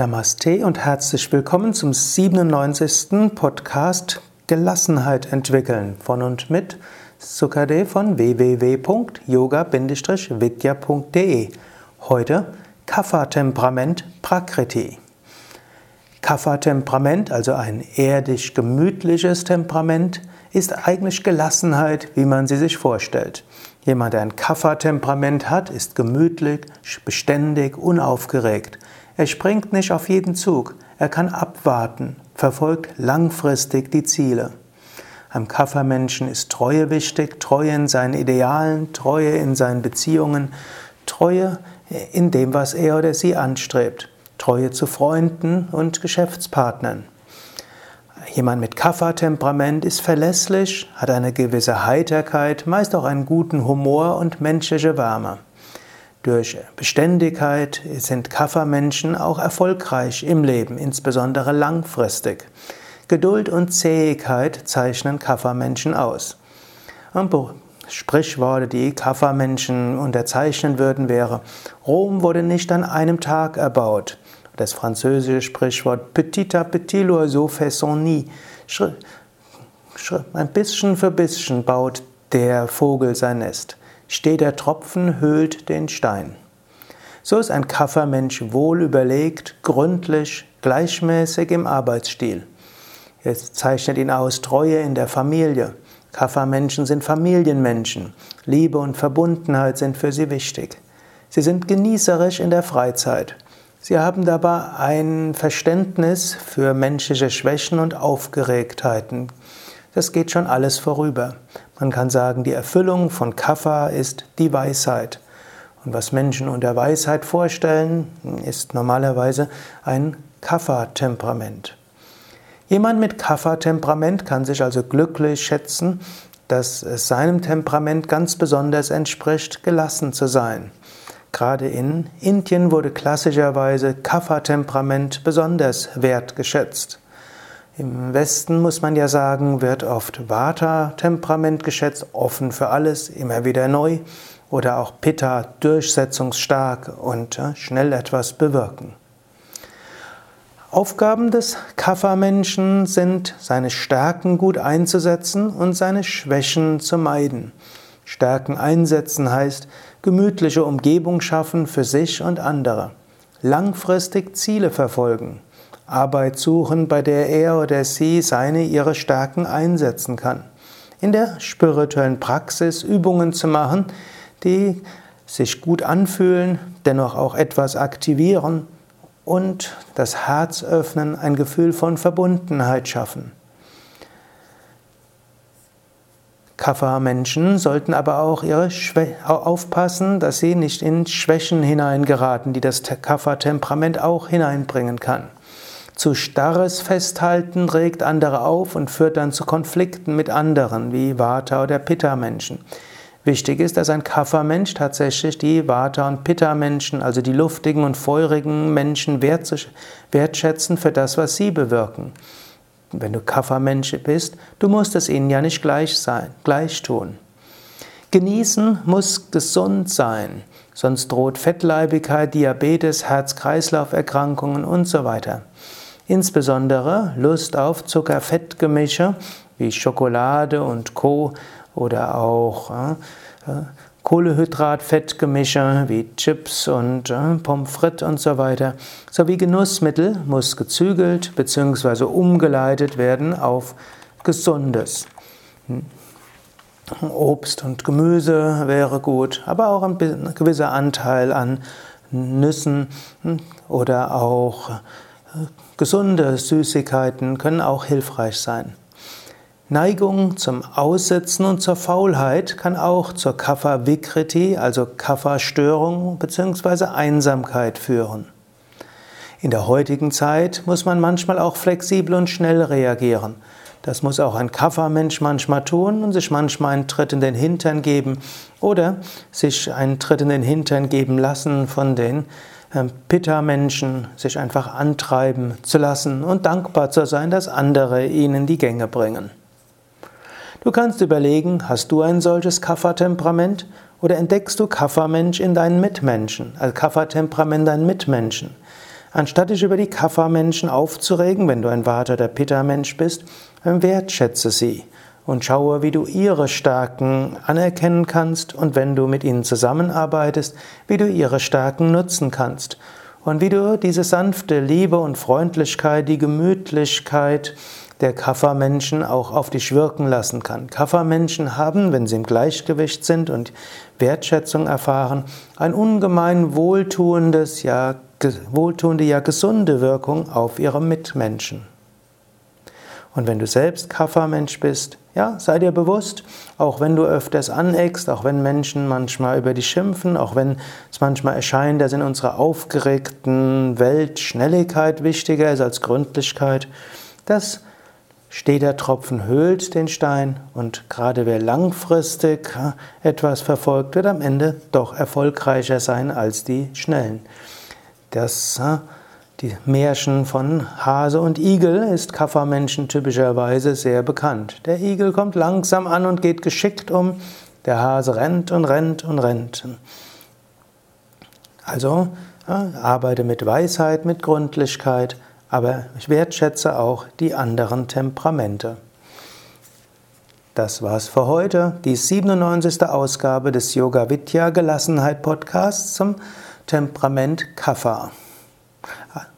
Namaste und herzlich willkommen zum 97. Podcast Gelassenheit entwickeln von und mit Sukadev von www.yoga-vidya.de. Heute Kapha-Temperament Prakriti. Kapha-Temperament, also ein erdig gemütliches Temperament, ist eigentlich Gelassenheit, wie man sie sich vorstellt. Jemand, der ein Kapha-Temperament hat, ist gemütlich, beständig, unaufgeregt. Er springt nicht auf jeden Zug. Er kann abwarten, verfolgt langfristig die Ziele. Einem Kaffermenschen ist Treue wichtig, Treue in seinen Idealen, Treue in seinen Beziehungen, Treue in dem, was er oder sie anstrebt, Treue zu Freunden und Geschäftspartnern. Jemand mit Kaffertemperament ist verlässlich, hat eine gewisse Heiterkeit, meist auch einen guten Humor und menschliche Wärme. Durch Beständigkeit sind Kaffermenschen auch erfolgreich im Leben, insbesondere langfristig. Geduld und Zähigkeit zeichnen Kaffermenschen aus. Und Sprichworte, die Kaffermenschen unterzeichnen würden, wäre, Rom wurde nicht an einem Tag erbaut. Das französische Sprichwort Petit à petit l'oiseau fait son nid. Ein bisschen für bisschen baut der Vogel sein Nest steht der Tropfen, höhlt den Stein. So ist ein Kaffermensch wohl überlegt, gründlich, gleichmäßig im Arbeitsstil. Es zeichnet ihn aus Treue in der Familie. Kaffermenschen sind Familienmenschen. Liebe und Verbundenheit sind für sie wichtig. Sie sind genießerisch in der Freizeit. Sie haben dabei ein Verständnis für menschliche Schwächen und Aufgeregtheiten. Das geht schon alles vorüber. Man kann sagen, die Erfüllung von Kapha ist die Weisheit. Und was Menschen unter Weisheit vorstellen, ist normalerweise ein Kapha-Temperament. Jemand mit Kapha-Temperament kann sich also glücklich schätzen, dass es seinem Temperament ganz besonders entspricht, gelassen zu sein. Gerade in Indien wurde klassischerweise Kapha-Temperament besonders wertgeschätzt. Im Westen muss man ja sagen, wird oft Vata-Temperament geschätzt, offen für alles, immer wieder neu, oder auch Pitta, durchsetzungsstark und schnell etwas bewirken. Aufgaben des Kapha-Menschen sind, seine Stärken gut einzusetzen und seine Schwächen zu meiden. Stärken einsetzen heißt gemütliche Umgebung schaffen für sich und andere. Langfristig Ziele verfolgen. Arbeit suchen, bei der er oder sie seine, ihre Stärken einsetzen kann. In der spirituellen Praxis Übungen zu machen, die sich gut anfühlen, dennoch auch etwas aktivieren und das Herz öffnen, ein Gefühl von Verbundenheit schaffen. Kapha-Menschen sollten aber auch aufpassen, dass sie nicht in Schwächen hineingeraten, die das Kapha-Temperament auch hineinbringen kann. Zu starres Festhalten regt andere auf und führt dann zu Konflikten mit anderen, wie Vata- oder Pitta-Menschen. Wichtig ist, dass ein Kapha-Mensch tatsächlich die Vata- und Pitta-Menschen, also die luftigen und feurigen Menschen, wertschätzen für das, was sie bewirken. Wenn du Kapha-Mensch bist, du musst es ihnen ja nicht gleich sein, gleich tun. Genießen muss gesund sein, sonst droht Fettleibigkeit, Diabetes, Herz-Kreislauf-Erkrankungen und so weiter. Insbesondere Lust auf Zucker-Fett-Gemische wie Schokolade und Co. oder auch äh, äh Kohlehydrat-Fettgemische wie Chips und äh, Pommes frites und so weiter, sowie Genussmittel muss gezügelt bzw. umgeleitet werden auf Gesundes. Hm. Obst und Gemüse wäre gut, aber auch ein gewisser Anteil an Nüssen hm, oder auch Gesunde Süßigkeiten können auch hilfreich sein. Neigung zum Aussitzen und zur Faulheit kann auch zur Kapha-Vikriti, also Kapha-Störung bzw. Einsamkeit führen. In der heutigen Zeit muss man manchmal auch flexibel und schnell reagieren. Das muss auch ein Kapha-Mensch manchmal tun und sich manchmal einen Tritt in den Hintern geben oder sich einen Tritt in den Hintern geben lassen von den Pitta-Menschen sich einfach antreiben zu lassen und dankbar zu sein, dass andere ihnen die Gänge bringen. Du kannst überlegen, hast du ein solches Kapha-Temperament oder entdeckst du Kapha-Mensch in deinen Mitmenschen, also Kapha-Temperament in deinen Mitmenschen? Anstatt dich über die Kapha-Menschen aufzuregen, wenn du ein Vata- oder Pitta-Mensch bist, wertschätze sie und schaue, wie du ihre Stärken anerkennen kannst und wenn du mit ihnen zusammenarbeitest, wie du ihre Stärken nutzen kannst und wie du diese sanfte Liebe und Freundlichkeit, die Gemütlichkeit der Kapha-Menschen auch auf dich wirken lassen kann. Kapha-Menschen haben, wenn sie im Gleichgewicht sind und Wertschätzung erfahren, ein ungemein wohltuendes, ja, wohltuende, ja gesunde Wirkung auf ihre Mitmenschen. Und wenn du selbst Kapha-Mensch bist, ja, sei dir bewusst, auch wenn du öfters aneckst, auch wenn Menschen manchmal über dich schimpfen, auch wenn es manchmal erscheint, dass in unserer aufgeregten Welt Schnelligkeit wichtiger ist als Gründlichkeit, dass steht der Tropfen höhlt den Stein und gerade wer langfristig etwas verfolgt, wird am Ende doch erfolgreicher sein als die Schnellen. Das die Märchen von Hase und Igel ist Kaffermenschen typischerweise sehr bekannt. Der Igel kommt langsam an und geht geschickt um, der Hase rennt und rennt und rennt. Also ja, arbeite mit Weisheit, mit Gründlichkeit, aber ich wertschätze auch die anderen Temperamente. Das war's für heute, die 97. Ausgabe des Yoga Vidya Gelassenheit Podcasts zum Temperament Kapha. 아